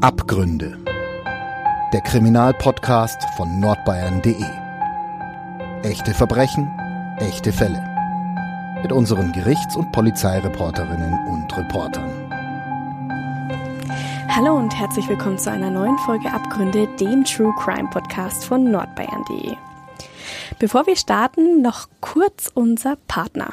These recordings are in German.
Abgründe. Der Kriminalpodcast von nordbayern.de. Echte Verbrechen, echte Fälle. Mit unseren Gerichts- und Polizeireporterinnen und Reportern. Hallo und herzlich willkommen zu einer neuen Folge Abgründe, dem True Crime Podcast von nordbayern.de. Bevor wir starten, noch kurz unser Partner.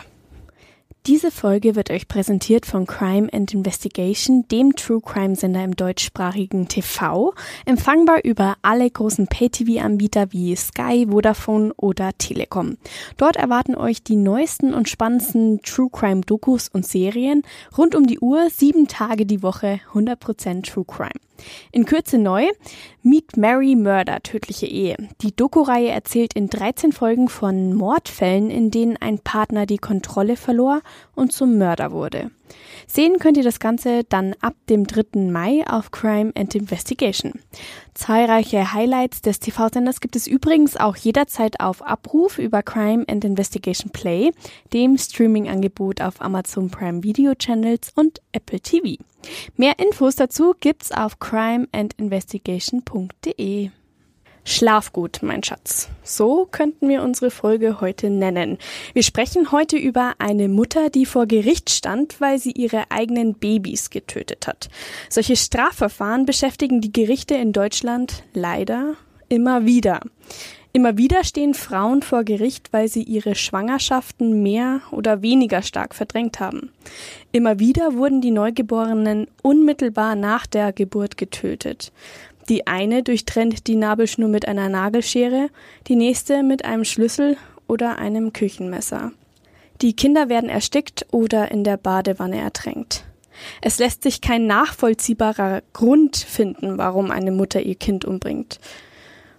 Diese Folge wird euch präsentiert von Crime and Investigation, dem True Crime Sender im deutschsprachigen TV, empfangbar über alle großen Pay-TV-Anbieter wie Sky, Vodafone oder Telekom. Dort erwarten euch die neuesten und spannendsten True Crime Dokus und Serien rund um die Uhr, sieben Tage die Woche, 100% True Crime. In Kürze neu, Meet Mary Murder, tödliche Ehe. Die Doku-Reihe erzählt in 13 Folgen von Mordfällen, in denen ein Partner die Kontrolle verlor und zum Mörder wurde. Sehen könnt ihr das Ganze dann ab dem 3. Mai auf Crime and Investigation. Zahlreiche Highlights des TV-Senders gibt es übrigens auch jederzeit auf Abruf über Crime and Investigation Play, dem Streaming-Angebot auf Amazon Prime Video Channels und Apple TV. Mehr Infos dazu gibt's auf crimeandinvestigation.de. Schlaf gut, mein Schatz. So könnten wir unsere Folge heute nennen. Wir sprechen heute über eine Mutter, die vor Gericht stand, weil sie ihre eigenen Babys getötet hat. Solche Strafverfahren beschäftigen die Gerichte in Deutschland leider immer wieder. Immer wieder stehen Frauen vor Gericht, weil sie ihre Schwangerschaften mehr oder weniger stark verdrängt haben. Immer wieder wurden die Neugeborenen unmittelbar nach der Geburt getötet. Die eine durchtrennt die Nabelschnur mit einer Nagelschere, die nächste mit einem Schlüssel oder einem Küchenmesser. Die Kinder werden erstickt oder in der Badewanne ertränkt. Es lässt sich kein nachvollziehbarer Grund finden, warum eine Mutter ihr Kind umbringt.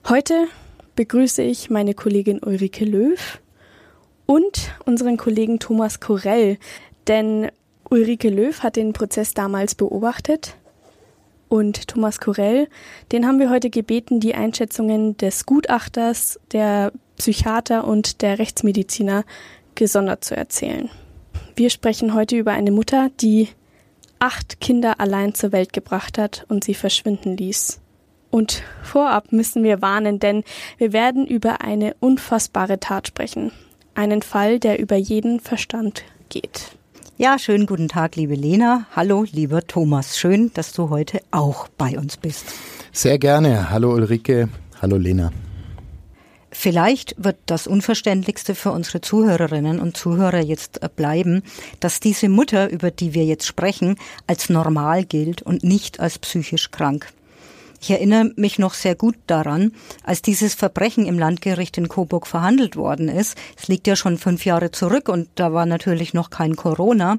Heute begrüße ich meine Kollegin Ulrike Löw und unseren Kollegen Thomas Korell, denn Ulrike Löw hat den Prozess damals beobachtet und Thomas Korell. Den haben wir heute gebeten, die Einschätzungen des Gutachters, der Psychiater und der Rechtsmediziner gesondert zu erzählen. Wir sprechen heute über eine Mutter, die acht Kinder allein zur Welt gebracht hat und sie verschwinden ließ. Und vorab müssen wir warnen, denn wir werden über eine unfassbare Tat sprechen. Einen Fall, der über jeden Verstand geht. Ja, schönen guten Tag, liebe Lena. Hallo, lieber Thomas. Schön, dass du heute auch bei uns bist. Sehr gerne. Hallo Ulrike. Hallo Lena. Vielleicht wird das Unverständlichste für unsere Zuhörerinnen und Zuhörer jetzt bleiben, dass diese Mutter, über die wir jetzt sprechen, als normal gilt und nicht als psychisch krank. Ich erinnere mich noch sehr gut daran, als dieses Verbrechen im Landgericht in Coburg verhandelt worden ist. Es liegt ja schon fünf Jahre zurück und da war natürlich noch kein Corona.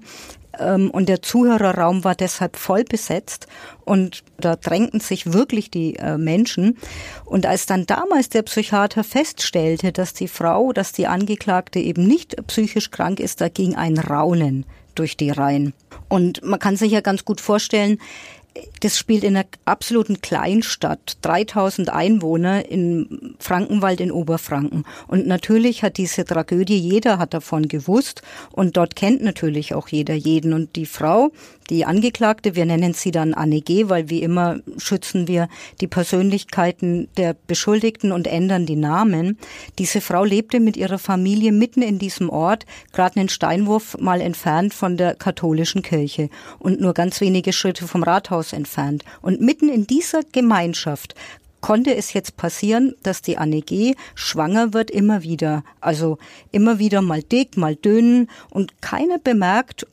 Ähm, und der Zuhörerraum war deshalb voll besetzt und da drängten sich wirklich die äh, Menschen. Und als dann damals der Psychiater feststellte, dass die Frau, dass die Angeklagte eben nicht psychisch krank ist, da ging ein Raunen durch die Reihen. Und man kann sich ja ganz gut vorstellen, das spielt in einer absoluten Kleinstadt, 3000 Einwohner in Frankenwald in Oberfranken. Und natürlich hat diese Tragödie, jeder hat davon gewusst und dort kennt natürlich auch jeder jeden. Und die Frau, die Angeklagte, wir nennen sie dann Anne G., weil wie immer schützen wir die Persönlichkeiten der Beschuldigten und ändern die Namen. Diese Frau lebte mit ihrer Familie mitten in diesem Ort, gerade einen Steinwurf mal entfernt von der katholischen Kirche und nur ganz wenige Schritte vom Rathaus entfernt. Und mitten in dieser Gemeinschaft konnte es jetzt passieren, dass die Anne G. schwanger wird immer wieder. Also immer wieder mal dick, mal dünn und keiner bemerkt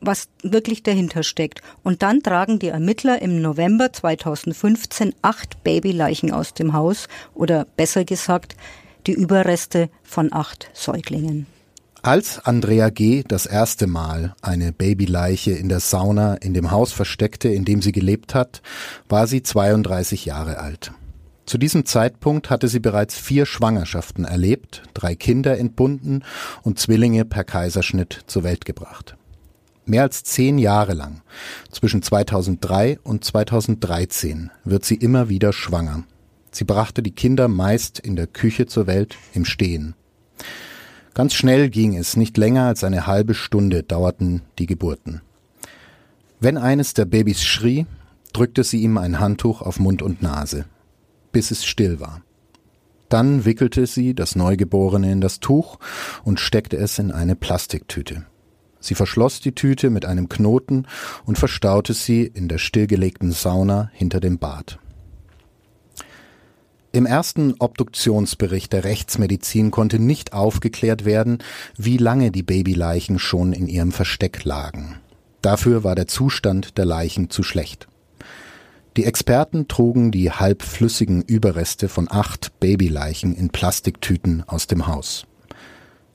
was wirklich dahinter steckt. Und dann tragen die Ermittler im November 2015 acht Babyleichen aus dem Haus oder besser gesagt die Überreste von acht Säuglingen. Als Andrea G. das erste Mal eine Babyleiche in der Sauna in dem Haus versteckte, in dem sie gelebt hat, war sie 32 Jahre alt. Zu diesem Zeitpunkt hatte sie bereits vier Schwangerschaften erlebt, drei Kinder entbunden und Zwillinge per Kaiserschnitt zur Welt gebracht. Mehr als zehn Jahre lang, zwischen 2003 und 2013, wird sie immer wieder schwanger. Sie brachte die Kinder meist in der Küche zur Welt im Stehen. Ganz schnell ging es, nicht länger als eine halbe Stunde dauerten die Geburten. Wenn eines der Babys schrie, drückte sie ihm ein Handtuch auf Mund und Nase, bis es still war. Dann wickelte sie das Neugeborene in das Tuch und steckte es in eine Plastiktüte. Sie verschloss die Tüte mit einem Knoten und verstaute sie in der stillgelegten Sauna hinter dem Bad. Im ersten Obduktionsbericht der Rechtsmedizin konnte nicht aufgeklärt werden, wie lange die Babyleichen schon in ihrem Versteck lagen. Dafür war der Zustand der Leichen zu schlecht. Die Experten trugen die halbflüssigen Überreste von acht Babyleichen in Plastiktüten aus dem Haus.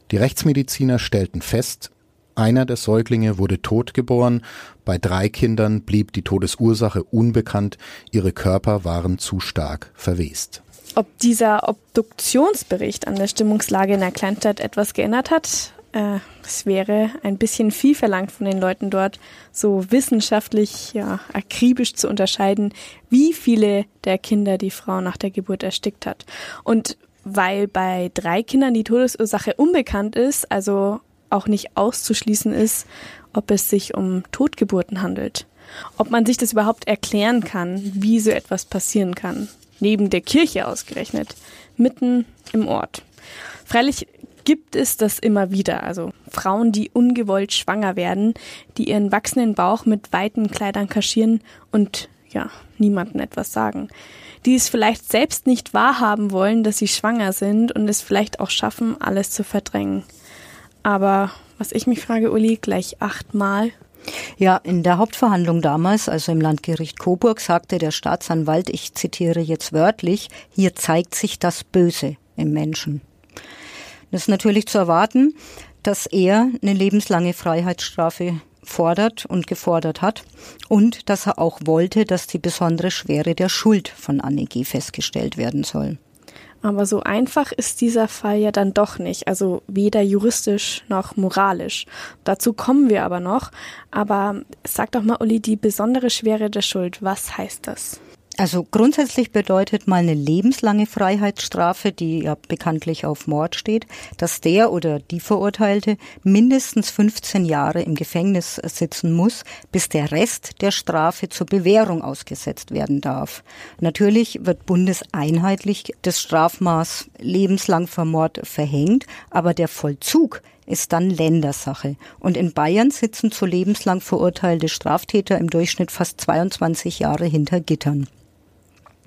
Die Rechtsmediziner stellten fest, einer der Säuglinge wurde tot geboren, bei drei Kindern blieb die Todesursache unbekannt, ihre Körper waren zu stark verwest. Ob dieser Obduktionsbericht an der Stimmungslage in der Kleinstadt etwas geändert hat, äh, es wäre ein bisschen viel verlangt von den Leuten dort, so wissenschaftlich, ja, akribisch zu unterscheiden, wie viele der Kinder die Frau nach der Geburt erstickt hat. Und weil bei drei Kindern die Todesursache unbekannt ist, also auch nicht auszuschließen ist, ob es sich um Totgeburten handelt. Ob man sich das überhaupt erklären kann, wie so etwas passieren kann. Neben der Kirche ausgerechnet, mitten im Ort. Freilich gibt es das immer wieder. Also Frauen, die ungewollt schwanger werden, die ihren wachsenden Bauch mit weiten Kleidern kaschieren und ja, niemandem etwas sagen. Die es vielleicht selbst nicht wahrhaben wollen, dass sie schwanger sind und es vielleicht auch schaffen, alles zu verdrängen. Aber was ich mich frage, Uli, gleich achtmal. Ja, in der Hauptverhandlung damals, also im Landgericht Coburg, sagte der Staatsanwalt, ich zitiere jetzt wörtlich, hier zeigt sich das Böse im Menschen. Das ist natürlich zu erwarten, dass er eine lebenslange Freiheitsstrafe fordert und gefordert hat und dass er auch wollte, dass die besondere Schwere der Schuld von Anne G. festgestellt werden soll. Aber so einfach ist dieser Fall ja dann doch nicht, also weder juristisch noch moralisch. Dazu kommen wir aber noch. Aber sag doch mal, Uli, die besondere Schwere der Schuld, was heißt das? Also grundsätzlich bedeutet mal eine lebenslange Freiheitsstrafe, die ja bekanntlich auf Mord steht, dass der oder die Verurteilte mindestens 15 Jahre im Gefängnis sitzen muss, bis der Rest der Strafe zur Bewährung ausgesetzt werden darf. Natürlich wird bundeseinheitlich das Strafmaß lebenslang vor Mord verhängt, aber der Vollzug ist dann Ländersache. Und in Bayern sitzen zu lebenslang verurteilte Straftäter im Durchschnitt fast 22 Jahre hinter Gittern.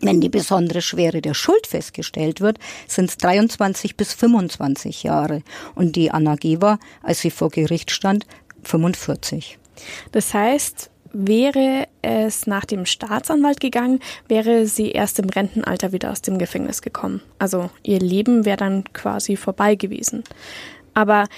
Wenn die besondere Schwere der Schuld festgestellt wird, sind es 23 bis 25 Jahre. Und die Anna G. war, als sie vor Gericht stand, 45. Das heißt, wäre es nach dem Staatsanwalt gegangen, wäre sie erst im Rentenalter wieder aus dem Gefängnis gekommen. Also ihr Leben wäre dann quasi vorbei gewesen. Aber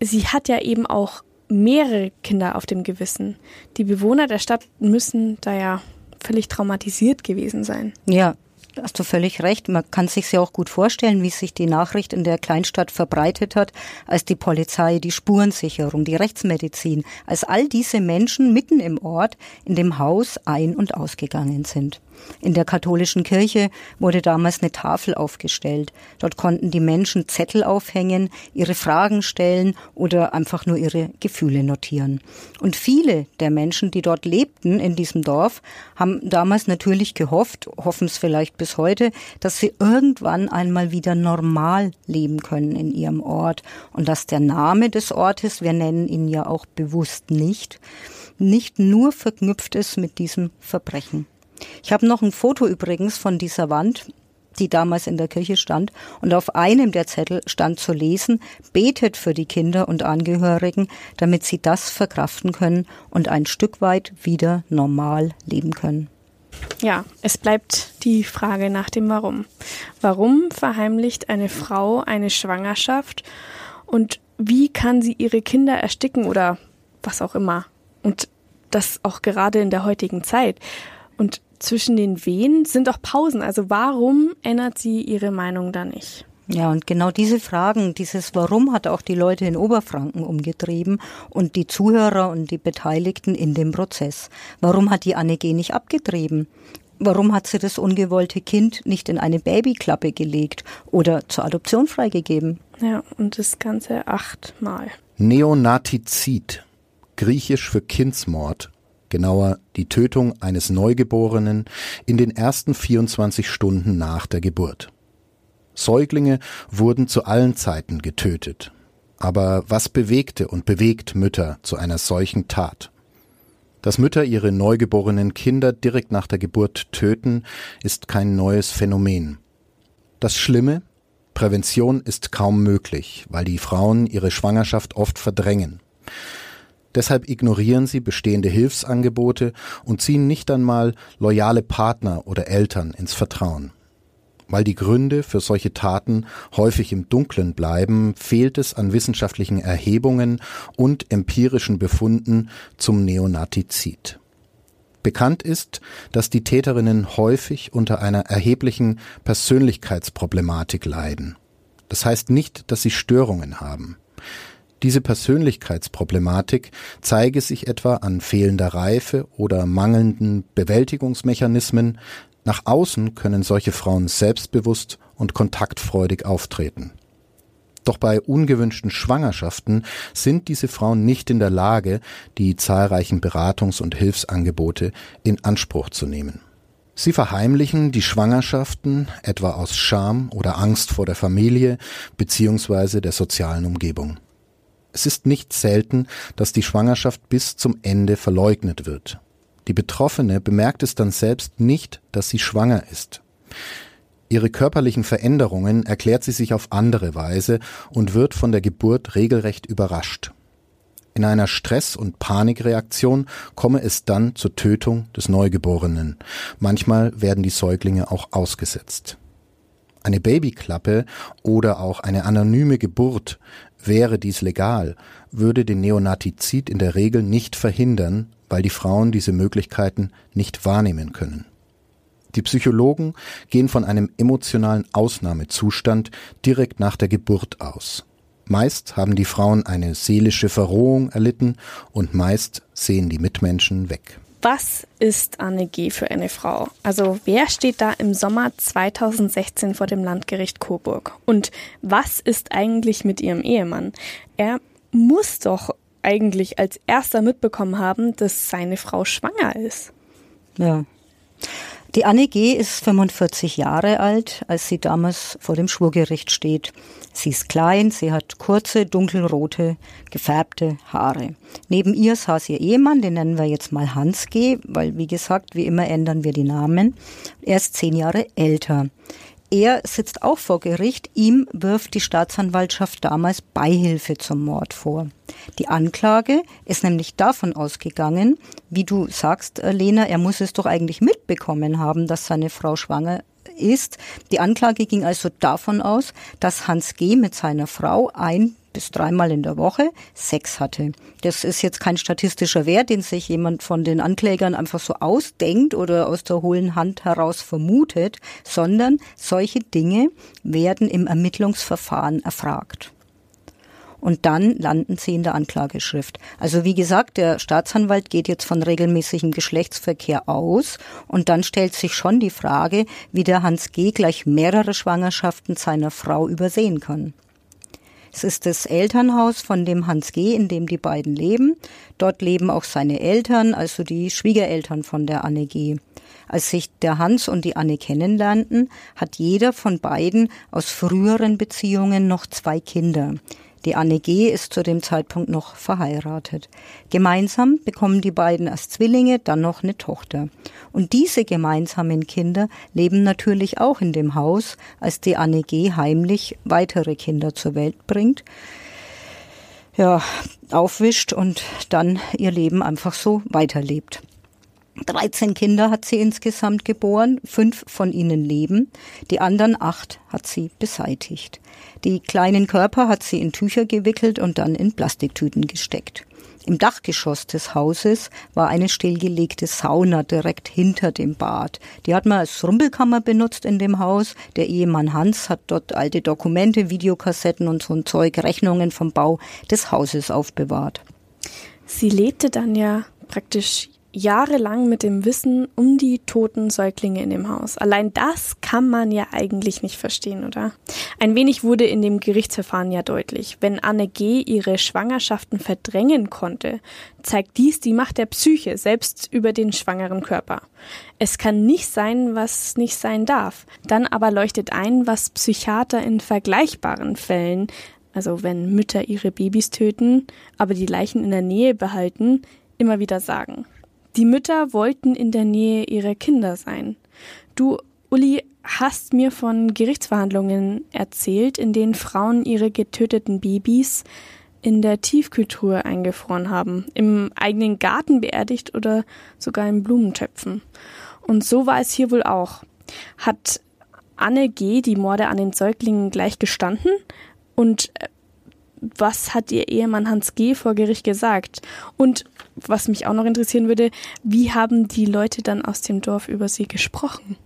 sie hat ja eben auch mehrere Kinder auf dem Gewissen. Die Bewohner der Stadt müssen da ja völlig traumatisiert gewesen sein. Ja, hast du völlig recht. Man kann sich ja auch gut vorstellen, wie sich die Nachricht in der Kleinstadt verbreitet hat, als die Polizei, die Spurensicherung, die Rechtsmedizin, als all diese Menschen mitten im Ort in dem Haus ein- und ausgegangen sind. In der katholischen Kirche wurde damals eine Tafel aufgestellt. Dort konnten die Menschen Zettel aufhängen, ihre Fragen stellen oder einfach nur ihre Gefühle notieren. Und viele der Menschen, die dort lebten in diesem Dorf, haben damals natürlich gehofft, hoffen es vielleicht bis heute, dass sie irgendwann einmal wieder normal leben können in ihrem Ort und dass der Name des Ortes, wir nennen ihn ja auch bewusst nicht, nicht nur verknüpft ist mit diesem Verbrechen. Ich habe noch ein Foto übrigens von dieser Wand, die damals in der Kirche stand, und auf einem der Zettel stand zu lesen, betet für die Kinder und Angehörigen, damit sie das verkraften können und ein Stück weit wieder normal leben können. Ja, es bleibt die Frage nach dem Warum. Warum verheimlicht eine Frau eine Schwangerschaft und wie kann sie ihre Kinder ersticken oder was auch immer? Und das auch gerade in der heutigen Zeit. Und zwischen den Wehen sind auch Pausen. Also warum ändert sie ihre Meinung da nicht? Ja, und genau diese Fragen, dieses Warum hat auch die Leute in Oberfranken umgetrieben und die Zuhörer und die Beteiligten in dem Prozess. Warum hat die Anne G. nicht abgetrieben? Warum hat sie das ungewollte Kind nicht in eine Babyklappe gelegt oder zur Adoption freigegeben? Ja, und das Ganze achtmal. Neonatizid, griechisch für Kindsmord, genauer die Tötung eines Neugeborenen in den ersten 24 Stunden nach der Geburt. Säuglinge wurden zu allen Zeiten getötet. Aber was bewegte und bewegt Mütter zu einer solchen Tat? Dass Mütter ihre neugeborenen Kinder direkt nach der Geburt töten, ist kein neues Phänomen. Das Schlimme, Prävention ist kaum möglich, weil die Frauen ihre Schwangerschaft oft verdrängen. Deshalb ignorieren sie bestehende Hilfsangebote und ziehen nicht einmal loyale Partner oder Eltern ins Vertrauen. Weil die Gründe für solche Taten häufig im Dunkeln bleiben, fehlt es an wissenschaftlichen Erhebungen und empirischen Befunden zum Neonatizid. Bekannt ist, dass die Täterinnen häufig unter einer erheblichen Persönlichkeitsproblematik leiden. Das heißt nicht, dass sie Störungen haben. Diese Persönlichkeitsproblematik zeige sich etwa an fehlender Reife oder mangelnden Bewältigungsmechanismen. Nach außen können solche Frauen selbstbewusst und kontaktfreudig auftreten. Doch bei ungewünschten Schwangerschaften sind diese Frauen nicht in der Lage, die zahlreichen Beratungs- und Hilfsangebote in Anspruch zu nehmen. Sie verheimlichen die Schwangerschaften etwa aus Scham oder Angst vor der Familie bzw. der sozialen Umgebung. Es ist nicht selten, dass die Schwangerschaft bis zum Ende verleugnet wird. Die Betroffene bemerkt es dann selbst nicht, dass sie schwanger ist. Ihre körperlichen Veränderungen erklärt sie sich auf andere Weise und wird von der Geburt regelrecht überrascht. In einer Stress- und Panikreaktion komme es dann zur Tötung des Neugeborenen. Manchmal werden die Säuglinge auch ausgesetzt. Eine Babyklappe oder auch eine anonyme Geburt Wäre dies legal, würde den Neonatizid in der Regel nicht verhindern, weil die Frauen diese Möglichkeiten nicht wahrnehmen können. Die Psychologen gehen von einem emotionalen Ausnahmezustand direkt nach der Geburt aus. Meist haben die Frauen eine seelische Verrohung erlitten und meist sehen die Mitmenschen weg. Was ist Anne G. für eine Frau? Also wer steht da im Sommer 2016 vor dem Landgericht Coburg? Und was ist eigentlich mit ihrem Ehemann? Er muss doch eigentlich als erster mitbekommen haben, dass seine Frau schwanger ist. Ja. Die Anne G. ist 45 Jahre alt, als sie damals vor dem Schwurgericht steht. Sie ist klein, sie hat kurze, dunkelrote, gefärbte Haare. Neben ihr saß ihr Ehemann, den nennen wir jetzt mal Hans G., weil, wie gesagt, wie immer ändern wir die Namen. Er ist zehn Jahre älter. Er sitzt auch vor Gericht. Ihm wirft die Staatsanwaltschaft damals Beihilfe zum Mord vor. Die Anklage ist nämlich davon ausgegangen, wie du sagst, äh, Lena, er muss es doch eigentlich mitbekommen haben, dass seine Frau schwanger ist. Die Anklage ging also davon aus, dass Hans G. mit seiner Frau ein bis dreimal in der Woche Sex hatte. Das ist jetzt kein statistischer Wert, den sich jemand von den Anklägern einfach so ausdenkt oder aus der hohlen Hand heraus vermutet, sondern solche Dinge werden im Ermittlungsverfahren erfragt und dann landen sie in der Anklageschrift. Also wie gesagt, der Staatsanwalt geht jetzt von regelmäßigem Geschlechtsverkehr aus und dann stellt sich schon die Frage, wie der Hans G. gleich mehrere Schwangerschaften seiner Frau übersehen kann. Es ist das Elternhaus von dem Hans G., in dem die beiden leben. Dort leben auch seine Eltern, also die Schwiegereltern von der Anne G. Als sich der Hans und die Anne kennenlernten, hat jeder von beiden aus früheren Beziehungen noch zwei Kinder. Die Anne G. ist zu dem Zeitpunkt noch verheiratet. Gemeinsam bekommen die beiden als Zwillinge dann noch eine Tochter. Und diese gemeinsamen Kinder leben natürlich auch in dem Haus, als die Anne G. heimlich weitere Kinder zur Welt bringt ja, aufwischt und dann ihr Leben einfach so weiterlebt. 13 Kinder hat sie insgesamt geboren, fünf von ihnen leben, die anderen acht hat sie beseitigt. Die kleinen Körper hat sie in Tücher gewickelt und dann in Plastiktüten gesteckt. Im Dachgeschoss des Hauses war eine stillgelegte Sauna direkt hinter dem Bad. Die hat man als Rumpelkammer benutzt in dem Haus. Der Ehemann Hans hat dort alte Dokumente, Videokassetten und so ein Zeug, Rechnungen vom Bau des Hauses aufbewahrt. Sie lebte dann ja praktisch jahrelang mit dem Wissen um die toten Säuglinge in dem Haus. Allein das kann man ja eigentlich nicht verstehen, oder? Ein wenig wurde in dem Gerichtsverfahren ja deutlich. Wenn Anne G. ihre Schwangerschaften verdrängen konnte, zeigt dies die Macht der Psyche, selbst über den schwangeren Körper. Es kann nicht sein, was nicht sein darf. Dann aber leuchtet ein, was Psychiater in vergleichbaren Fällen also wenn Mütter ihre Babys töten, aber die Leichen in der Nähe behalten, immer wieder sagen. Die Mütter wollten in der Nähe ihrer Kinder sein. Du, Uli, hast mir von Gerichtsverhandlungen erzählt, in denen Frauen ihre getöteten Babys in der Tiefkühltruhe eingefroren haben, im eigenen Garten beerdigt oder sogar in Blumentöpfen. Und so war es hier wohl auch. Hat Anne G. die Morde an den Säuglingen gleich gestanden? Und äh, was hat ihr Ehemann Hans G. vor Gericht gesagt? Und was mich auch noch interessieren würde, wie haben die Leute dann aus dem Dorf über sie gesprochen?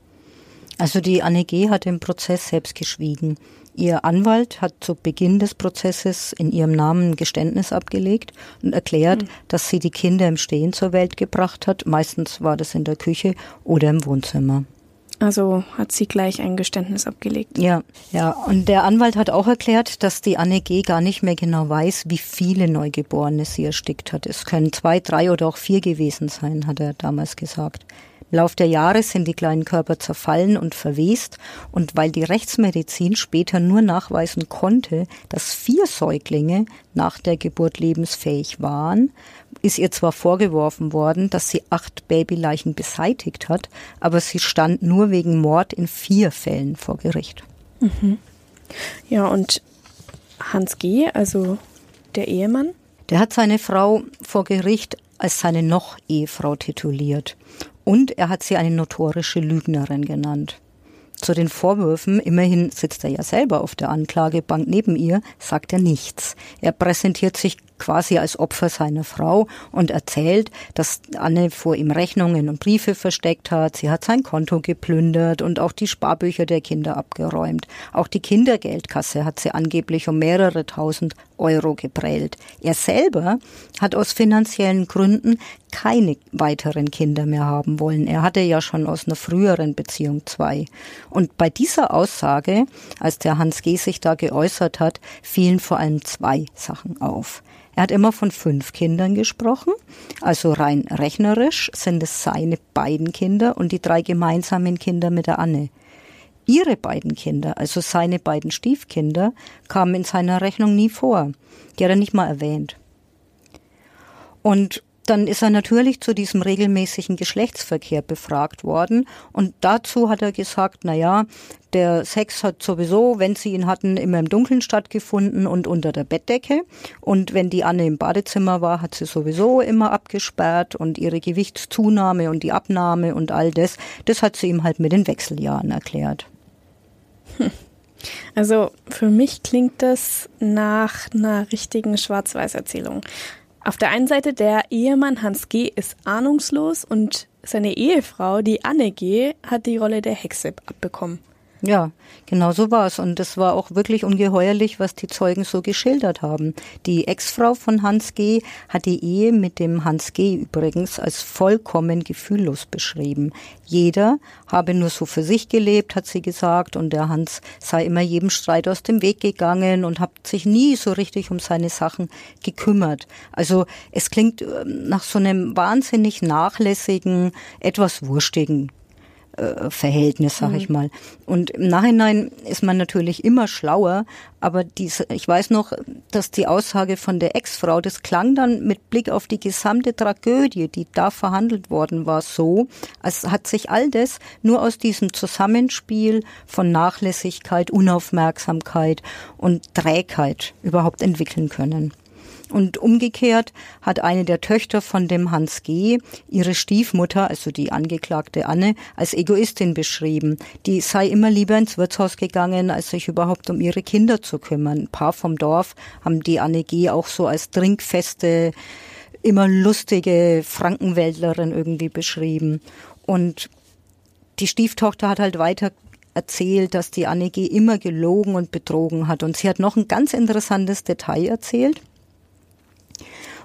Also die Anne G. hat im Prozess selbst geschwiegen. Ihr Anwalt hat zu Beginn des Prozesses in ihrem Namen ein Geständnis abgelegt und erklärt, mhm. dass sie die Kinder im Stehen zur Welt gebracht hat. Meistens war das in der Küche oder im Wohnzimmer. Also hat sie gleich ein Geständnis abgelegt. Ja, ja. Und der Anwalt hat auch erklärt, dass die Anne G. gar nicht mehr genau weiß, wie viele Neugeborene sie erstickt hat. Es können zwei, drei oder auch vier gewesen sein, hat er damals gesagt. Im Lauf der Jahre sind die kleinen Körper zerfallen und verwest und weil die Rechtsmedizin später nur nachweisen konnte, dass vier Säuglinge nach der Geburt lebensfähig waren, ist ihr zwar vorgeworfen worden, dass sie acht Babyleichen beseitigt hat, aber sie stand nur wegen Mord in vier Fällen vor Gericht. Mhm. Ja, und Hans G., also der Ehemann? Der hat seine Frau vor Gericht als seine Noch-Ehefrau tituliert und er hat sie eine notorische Lügnerin genannt. Zu den Vorwürfen, immerhin sitzt er ja selber auf der Anklagebank neben ihr, sagt er nichts. Er präsentiert sich quasi als Opfer seiner Frau und erzählt, dass Anne vor ihm Rechnungen und Briefe versteckt hat. Sie hat sein Konto geplündert und auch die Sparbücher der Kinder abgeräumt. Auch die Kindergeldkasse hat sie angeblich um mehrere tausend Euro geprellt. Er selber hat aus finanziellen Gründen keine weiteren Kinder mehr haben wollen. Er hatte ja schon aus einer früheren Beziehung zwei. Und bei dieser Aussage, als der Hans G. sich da geäußert hat, fielen vor allem zwei Sachen auf. Er hat immer von fünf Kindern gesprochen, also rein rechnerisch sind es seine beiden Kinder und die drei gemeinsamen Kinder mit der Anne. Ihre beiden Kinder, also seine beiden Stiefkinder, kamen in seiner Rechnung nie vor. Die hat er nicht mal erwähnt. Und dann ist er natürlich zu diesem regelmäßigen Geschlechtsverkehr befragt worden und dazu hat er gesagt, na ja, der Sex hat sowieso, wenn sie ihn hatten, immer im Dunkeln stattgefunden und unter der Bettdecke und wenn die Anne im Badezimmer war, hat sie sowieso immer abgesperrt und ihre Gewichtszunahme und die Abnahme und all das, das hat sie ihm halt mit den Wechseljahren erklärt. Hm. Also für mich klingt das nach einer richtigen Schwarz-Weiß-Erzählung. Auf der einen Seite der Ehemann Hans G. ist ahnungslos und seine Ehefrau, die Anne G., hat die Rolle der Hexe abbekommen. Ja, genau so war es. Und es war auch wirklich ungeheuerlich, was die Zeugen so geschildert haben. Die Ex-Frau von Hans G. hat die Ehe mit dem Hans G. übrigens als vollkommen gefühllos beschrieben. Jeder habe nur so für sich gelebt, hat sie gesagt, und der Hans sei immer jedem Streit aus dem Weg gegangen und hat sich nie so richtig um seine Sachen gekümmert. Also es klingt ähm, nach so einem wahnsinnig nachlässigen, etwas wurstigen äh, Verhältnis, sag mhm. ich mal. Und im Nachhinein ist man natürlich immer schlauer, aber diese, ich weiß noch, dass die Aussage von der Ex-Frau, das klang dann mit Blick auf die gesamte Tragödie, die da verhandelt worden war, so, als hat sich all das nur aus diesem Zusammenspiel von Nachlässigkeit, Unaufmerksamkeit und Trägheit überhaupt entwickeln können. Und umgekehrt hat eine der Töchter von dem Hans G. ihre Stiefmutter, also die angeklagte Anne, als Egoistin beschrieben. Die sei immer lieber ins Wirtshaus gegangen, als sich überhaupt um ihre Kinder zu kümmern. Ein paar vom Dorf haben die Anne G. auch so als trinkfeste, immer lustige Frankenwäldlerin irgendwie beschrieben. Und die Stieftochter hat halt weiter erzählt, dass die Anne G. immer gelogen und betrogen hat. Und sie hat noch ein ganz interessantes Detail erzählt.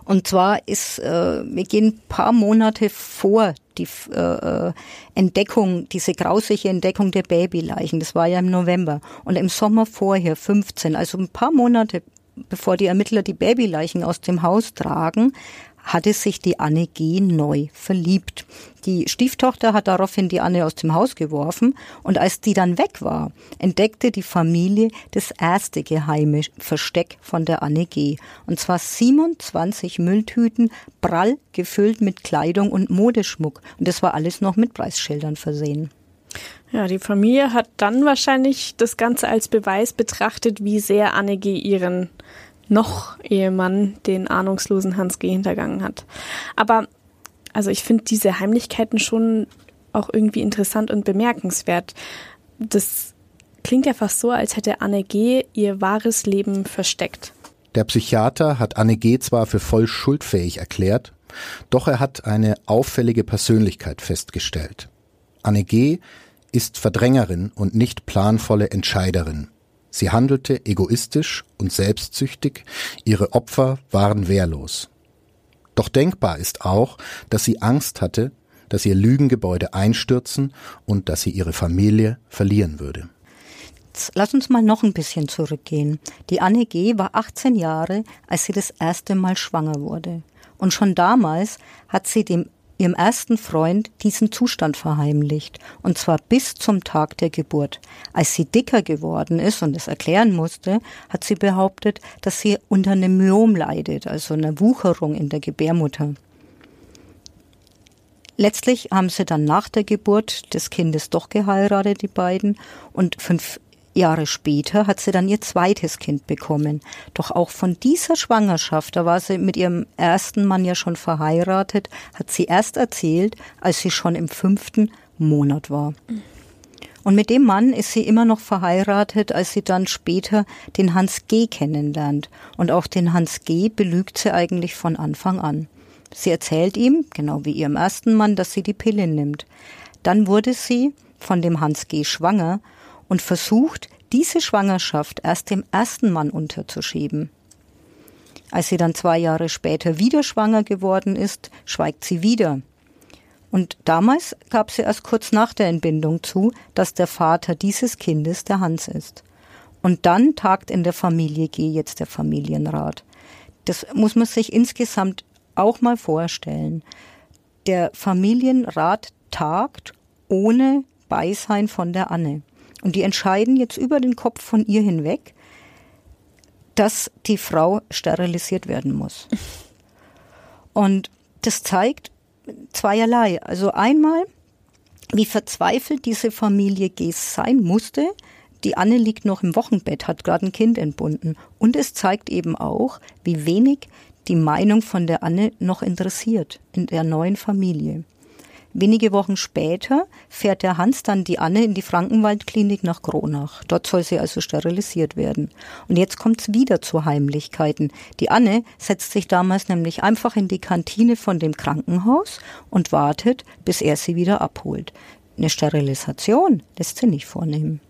Und zwar ist, äh, wir gehen ein paar Monate vor die äh, äh, Entdeckung, diese grausige Entdeckung der Babyleichen. Das war ja im November. Und im Sommer vorher, 15, also ein paar Monate bevor die Ermittler die Babyleichen aus dem Haus tragen, hatte sich die Anne G. neu verliebt. Die Stieftochter hat daraufhin die Anne aus dem Haus geworfen und als die dann weg war, entdeckte die Familie das erste geheime Versteck von der Anne G. Und zwar 27 Mülltüten, prall gefüllt mit Kleidung und Modeschmuck. Und das war alles noch mit Preisschildern versehen. Ja, die Familie hat dann wahrscheinlich das Ganze als Beweis betrachtet, wie sehr Anne G. ihren noch Ehemann den ahnungslosen Hans G. hintergangen hat. Aber also ich finde diese Heimlichkeiten schon auch irgendwie interessant und bemerkenswert. Das klingt ja fast so, als hätte Anne G. ihr wahres Leben versteckt. Der Psychiater hat Anne G. zwar für voll schuldfähig erklärt, doch er hat eine auffällige Persönlichkeit festgestellt. Anne G. ist Verdrängerin und nicht planvolle Entscheiderin. Sie handelte egoistisch und selbstsüchtig, ihre Opfer waren wehrlos. Doch denkbar ist auch, dass sie Angst hatte, dass ihr Lügengebäude einstürzen und dass sie ihre Familie verlieren würde. lass uns mal noch ein bisschen zurückgehen. Die Anne G. war 18 Jahre, als sie das erste Mal schwanger wurde. Und schon damals hat sie dem ihrem ersten Freund diesen Zustand verheimlicht, und zwar bis zum Tag der Geburt. Als sie dicker geworden ist und es erklären musste, hat sie behauptet, dass sie unter einem Myom leidet, also einer Wucherung in der Gebärmutter. Letztlich haben sie dann nach der Geburt des Kindes doch geheiratet, die beiden, und fünf Jahre später hat sie dann ihr zweites Kind bekommen. Doch auch von dieser Schwangerschaft, da war sie mit ihrem ersten Mann ja schon verheiratet, hat sie erst erzählt, als sie schon im fünften Monat war. Und mit dem Mann ist sie immer noch verheiratet, als sie dann später den Hans G. kennenlernt. Und auch den Hans G. belügt sie eigentlich von Anfang an. Sie erzählt ihm, genau wie ihrem ersten Mann, dass sie die Pille nimmt. Dann wurde sie von dem Hans G. schwanger und versucht, diese Schwangerschaft erst dem ersten Mann unterzuschieben. Als sie dann zwei Jahre später wieder schwanger geworden ist, schweigt sie wieder. Und damals gab sie erst kurz nach der Entbindung zu, dass der Vater dieses Kindes der Hans ist. Und dann tagt in der Familie G jetzt der Familienrat. Das muss man sich insgesamt auch mal vorstellen. Der Familienrat tagt ohne Beisein von der Anne. Und die entscheiden jetzt über den Kopf von ihr hinweg, dass die Frau sterilisiert werden muss. Und das zeigt zweierlei. Also einmal, wie verzweifelt diese Familie Gees sein musste. Die Anne liegt noch im Wochenbett, hat gerade ein Kind entbunden. Und es zeigt eben auch, wie wenig die Meinung von der Anne noch interessiert in der neuen Familie. Wenige Wochen später fährt der Hans dann die Anne in die Frankenwaldklinik nach Kronach. Dort soll sie also sterilisiert werden. Und jetzt kommt es wieder zu Heimlichkeiten. Die Anne setzt sich damals nämlich einfach in die Kantine von dem Krankenhaus und wartet, bis er sie wieder abholt. Eine Sterilisation lässt sie nicht vornehmen.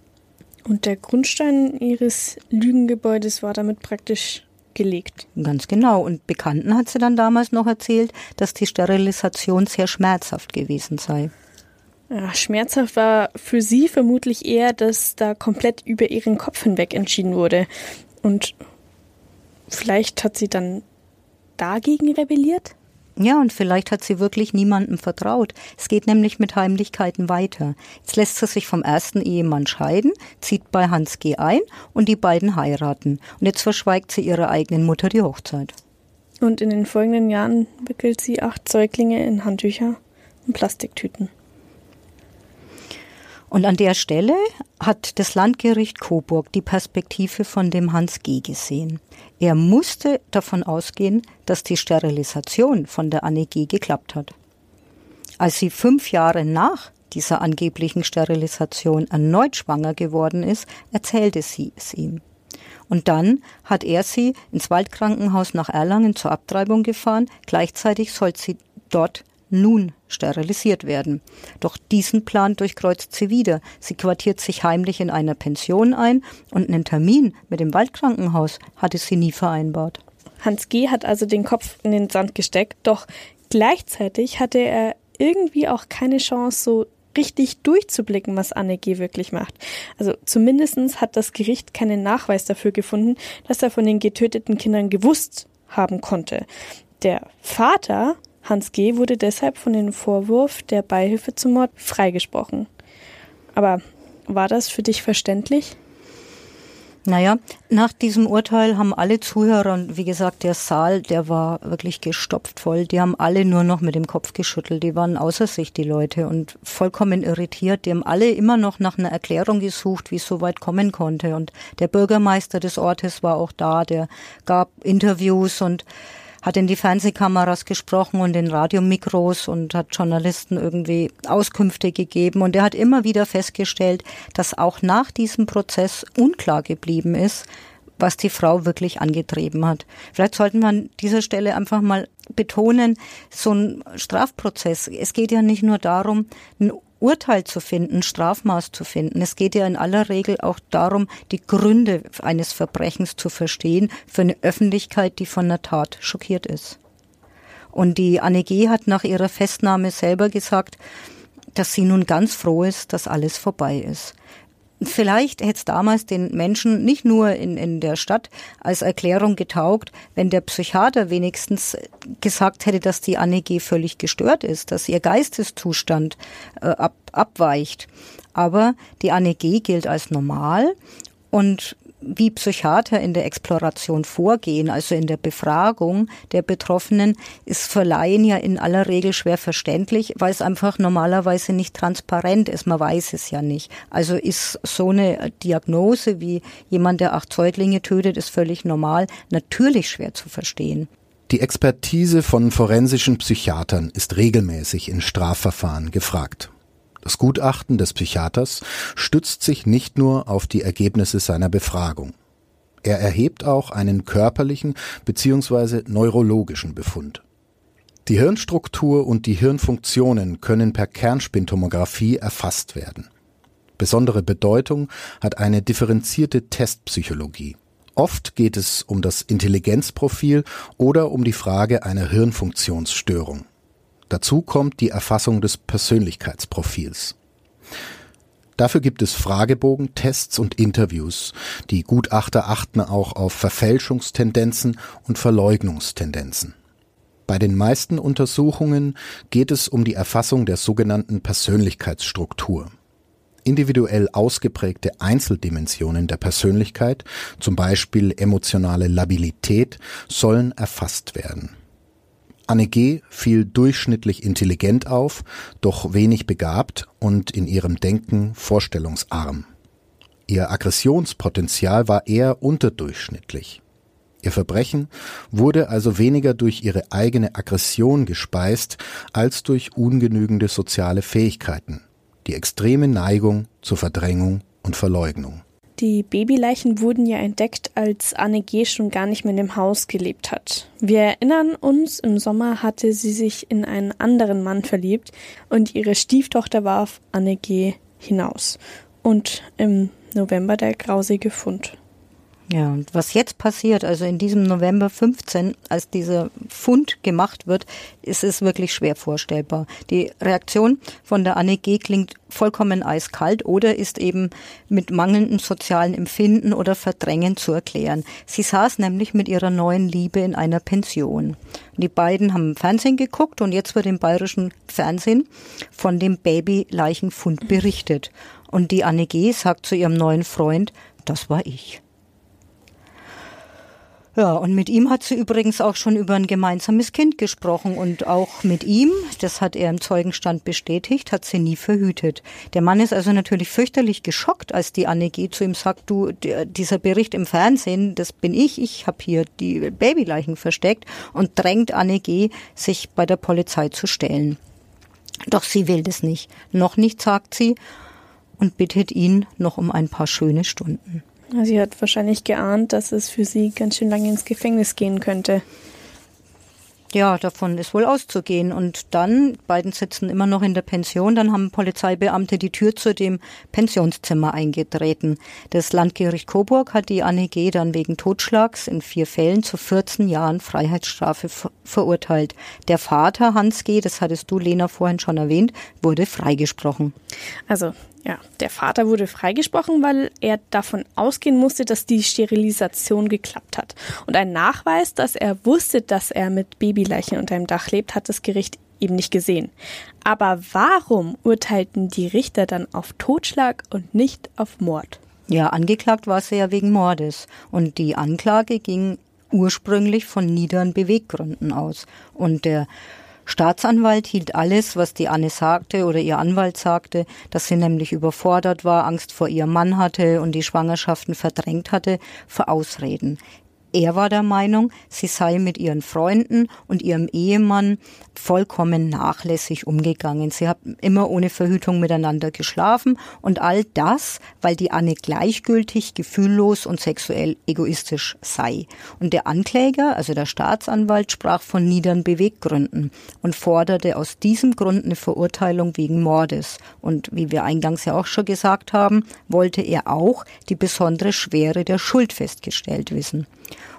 Und der Grundstein ihres Lügengebäudes war damit praktisch gelegt. Ganz genau. Und Bekannten hat sie dann damals noch erzählt, dass die Sterilisation sehr schmerzhaft gewesen sei. Ja, schmerzhaft war für sie vermutlich eher, dass da komplett über ihren Kopf hinweg entschieden wurde. Und vielleicht hat sie dann dagegen rebelliert? Ja, und vielleicht hat sie wirklich niemandem vertraut. Es geht nämlich mit Heimlichkeiten weiter. Jetzt lässt sie sich vom ersten Ehemann scheiden, zieht bei Hans G. ein und die beiden heiraten. Und jetzt verschweigt sie ihrer eigenen Mutter die Hochzeit. Und in den folgenden Jahren wickelt sie acht Säuglinge in Handtücher und Plastiktüten. Und an der Stelle hat das Landgericht Coburg die Perspektive von dem Hans G. gesehen. Er musste davon ausgehen, dass die Sterilisation von der Anne G. geklappt hat. Als sie fünf Jahre nach dieser angeblichen Sterilisation erneut schwanger geworden ist, erzählte sie es ihm. Und dann hat er sie ins Waldkrankenhaus nach Erlangen zur Abtreibung gefahren. Gleichzeitig soll sie dort nun sterilisiert werden. Doch diesen Plan durchkreuzt sie wieder. Sie quartiert sich heimlich in einer Pension ein und einen Termin mit dem Waldkrankenhaus hatte sie nie vereinbart. Hans G. hat also den Kopf in den Sand gesteckt, doch gleichzeitig hatte er irgendwie auch keine Chance, so richtig durchzublicken, was Anne G. wirklich macht. Also zumindestens hat das Gericht keinen Nachweis dafür gefunden, dass er von den getöteten Kindern gewusst haben konnte. Der Vater, Hans G., wurde deshalb von dem Vorwurf der Beihilfe zum Mord freigesprochen. Aber war das für dich verständlich? Naja, nach diesem Urteil haben alle Zuhörer, und wie gesagt, der Saal, der war wirklich gestopft voll, die haben alle nur noch mit dem Kopf geschüttelt, die waren außer sich, die Leute, und vollkommen irritiert. Die haben alle immer noch nach einer Erklärung gesucht, wie es so weit kommen konnte. Und der Bürgermeister des Ortes war auch da, der gab Interviews und hat in die Fernsehkameras gesprochen und in Radiomikros und hat Journalisten irgendwie Auskünfte gegeben. Und er hat immer wieder festgestellt, dass auch nach diesem Prozess unklar geblieben ist, was die Frau wirklich angetrieben hat. Vielleicht sollten wir an dieser Stelle einfach mal betonen, so ein Strafprozess, es geht ja nicht nur darum, ein Urteil zu finden, Strafmaß zu finden. Es geht ja in aller Regel auch darum, die Gründe eines Verbrechens zu verstehen für eine Öffentlichkeit, die von der Tat schockiert ist. Und die Anne G. hat nach ihrer Festnahme selber gesagt, dass sie nun ganz froh ist, dass alles vorbei ist. Vielleicht hätte es damals den Menschen nicht nur in, in der Stadt als Erklärung getaugt, wenn der Psychiater wenigstens gesagt hätte, dass die Anne G. völlig gestört ist, dass ihr Geisteszustand äh, ab, abweicht. Aber die Anne G. gilt als normal und wie Psychiater in der Exploration vorgehen, also in der Befragung der Betroffenen, ist für Laien ja in aller Regel schwer verständlich, weil es einfach normalerweise nicht transparent ist. Man weiß es ja nicht. Also ist so eine Diagnose wie jemand, der acht Säuglinge tötet, ist völlig normal, natürlich schwer zu verstehen. Die Expertise von forensischen Psychiatern ist regelmäßig in Strafverfahren gefragt. Das Gutachten des Psychiaters stützt sich nicht nur auf die Ergebnisse seiner Befragung. Er erhebt auch einen körperlichen bzw. neurologischen Befund. Die Hirnstruktur und die Hirnfunktionen können per Kernspintomographie erfasst werden. Besondere Bedeutung hat eine differenzierte Testpsychologie. Oft geht es um das Intelligenzprofil oder um die Frage einer Hirnfunktionsstörung. Dazu kommt die Erfassung des Persönlichkeitsprofils. Dafür gibt es Fragebogen, Tests und Interviews. Die Gutachter achten auch auf Verfälschungstendenzen und Verleugnungstendenzen. Bei den meisten Untersuchungen geht es um die Erfassung der sogenannten Persönlichkeitsstruktur. Individuell ausgeprägte Einzeldimensionen der Persönlichkeit, zum Beispiel emotionale Labilität, sollen erfasst werden. Anne G. fiel durchschnittlich intelligent auf, doch wenig begabt und in ihrem Denken vorstellungsarm. Ihr Aggressionspotenzial war eher unterdurchschnittlich. Ihr Verbrechen wurde also weniger durch ihre eigene Aggression gespeist als durch ungenügende soziale Fähigkeiten, die extreme Neigung zur Verdrängung und Verleugnung. Die Babyleichen wurden ja entdeckt, als Anne G. schon gar nicht mehr in dem Haus gelebt hat. Wir erinnern uns, im Sommer hatte sie sich in einen anderen Mann verliebt und ihre Stieftochter warf Anne G. hinaus. Und im November der grausige Fund. Ja, und was jetzt passiert, also in diesem November 15, als dieser Fund gemacht wird, ist es wirklich schwer vorstellbar. Die Reaktion von der Anne G. klingt vollkommen eiskalt oder ist eben mit mangelndem sozialen Empfinden oder Verdrängen zu erklären. Sie saß nämlich mit ihrer neuen Liebe in einer Pension. Die beiden haben Fernsehen geguckt und jetzt wird im bayerischen Fernsehen von dem Babyleichenfund berichtet. Und die Anne G. sagt zu ihrem neuen Freund, das war ich. Ja, und mit ihm hat sie übrigens auch schon über ein gemeinsames Kind gesprochen und auch mit ihm, das hat er im Zeugenstand bestätigt, hat sie nie verhütet. Der Mann ist also natürlich fürchterlich geschockt, als die Anne G. zu ihm sagt, du, dieser Bericht im Fernsehen, das bin ich, ich habe hier die Babyleichen versteckt und drängt Anne G., sich bei der Polizei zu stellen. Doch sie will das nicht. Noch nicht, sagt sie, und bittet ihn noch um ein paar schöne Stunden. Sie hat wahrscheinlich geahnt, dass es für sie ganz schön lange ins Gefängnis gehen könnte. Ja, davon ist wohl auszugehen. Und dann, beiden sitzen immer noch in der Pension, dann haben Polizeibeamte die Tür zu dem Pensionszimmer eingetreten. Das Landgericht Coburg hat die Anne G. dann wegen Totschlags in vier Fällen zu 14 Jahren Freiheitsstrafe ver verurteilt. Der Vater Hans G., das hattest du, Lena, vorhin schon erwähnt, wurde freigesprochen. Also ja, der Vater wurde freigesprochen, weil er davon ausgehen musste, dass die Sterilisation geklappt hat. Und ein Nachweis, dass er wusste, dass er mit Babyleichen unter dem Dach lebt, hat das Gericht eben nicht gesehen. Aber warum urteilten die Richter dann auf Totschlag und nicht auf Mord? Ja, angeklagt war sie ja wegen Mordes. Und die Anklage ging ursprünglich von niederen Beweggründen aus. Und der Staatsanwalt hielt alles, was die Anne sagte oder ihr Anwalt sagte, dass sie nämlich überfordert war, Angst vor ihrem Mann hatte und die Schwangerschaften verdrängt hatte, für Ausreden. Er war der Meinung, sie sei mit ihren Freunden und ihrem Ehemann vollkommen nachlässig umgegangen. Sie haben immer ohne Verhütung miteinander geschlafen und all das, weil die Anne gleichgültig, gefühllos und sexuell egoistisch sei. Und der Ankläger, also der Staatsanwalt, sprach von niederen Beweggründen und forderte aus diesem Grund eine Verurteilung wegen Mordes. Und wie wir eingangs ja auch schon gesagt haben, wollte er auch die besondere Schwere der Schuld festgestellt wissen.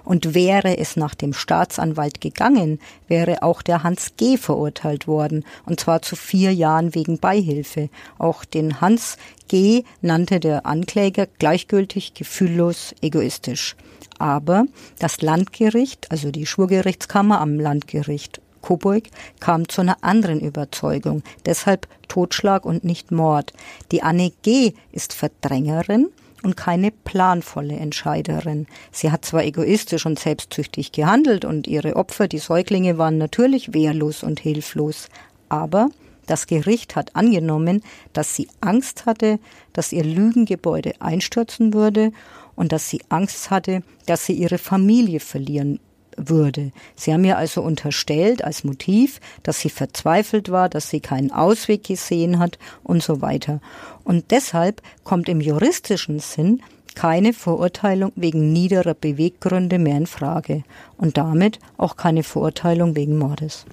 Und wäre es nach dem Staatsanwalt gegangen, wäre auch der Hans G. verurteilt worden, und zwar zu vier Jahren wegen Beihilfe. Auch den Hans G. nannte der Ankläger gleichgültig, gefühllos, egoistisch. Aber das Landgericht, also die Schwurgerichtskammer am Landgericht Coburg kam zu einer anderen Überzeugung. Deshalb Totschlag und nicht Mord. Die Anne G. ist Verdrängerin und keine planvolle Entscheiderin. Sie hat zwar egoistisch und selbstsüchtig gehandelt und ihre Opfer, die Säuglinge, waren natürlich wehrlos und hilflos, aber das Gericht hat angenommen, dass sie Angst hatte, dass ihr Lügengebäude einstürzen würde und dass sie Angst hatte, dass sie ihre Familie verlieren würde. Sie haben mir also unterstellt als Motiv, dass sie verzweifelt war, dass sie keinen Ausweg gesehen hat und so weiter. Und deshalb kommt im juristischen Sinn keine Verurteilung wegen niederer Beweggründe mehr in Frage und damit auch keine Verurteilung wegen Mordes.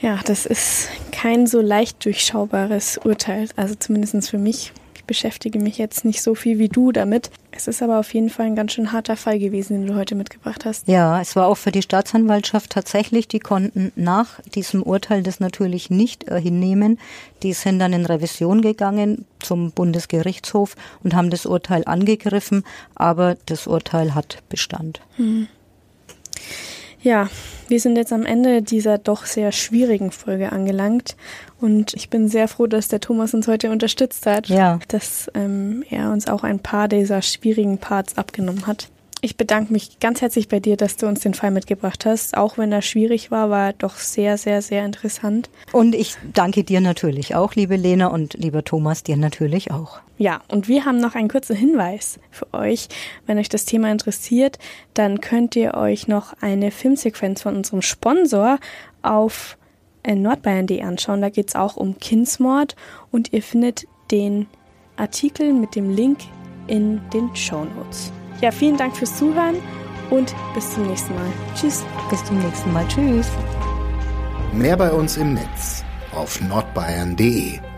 Ja, das ist kein so leicht durchschaubares Urteil, also zumindest für mich. Ich beschäftige mich jetzt nicht so viel wie du damit. Es ist aber auf jeden Fall ein ganz schön harter Fall gewesen, den du heute mitgebracht hast. Ja, es war auch für die Staatsanwaltschaft tatsächlich, die konnten nach diesem Urteil das natürlich nicht äh, hinnehmen. Die sind dann in Revision gegangen zum Bundesgerichtshof und haben das Urteil angegriffen, aber das Urteil hat Bestand. Hm. Ja, wir sind jetzt am Ende dieser doch sehr schwierigen Folge angelangt und ich bin sehr froh, dass der Thomas uns heute unterstützt hat, ja. dass ähm, er uns auch ein paar dieser schwierigen Parts abgenommen hat. Ich bedanke mich ganz herzlich bei dir, dass du uns den Fall mitgebracht hast. Auch wenn er schwierig war, war er doch sehr, sehr, sehr interessant. Und ich danke dir natürlich auch, liebe Lena und lieber Thomas, dir natürlich auch. Ja, und wir haben noch einen kurzen Hinweis für euch. Wenn euch das Thema interessiert, dann könnt ihr euch noch eine Filmsequenz von unserem Sponsor auf äh, nordbayern.de anschauen. Da geht es auch um Kindsmord und ihr findet den Artikel mit dem Link in den Show Notes. Ja, vielen Dank fürs Zuhören und bis zum nächsten Mal. Tschüss. Bis zum nächsten Mal. Tschüss. Mehr bei uns im Netz auf nordbayern.de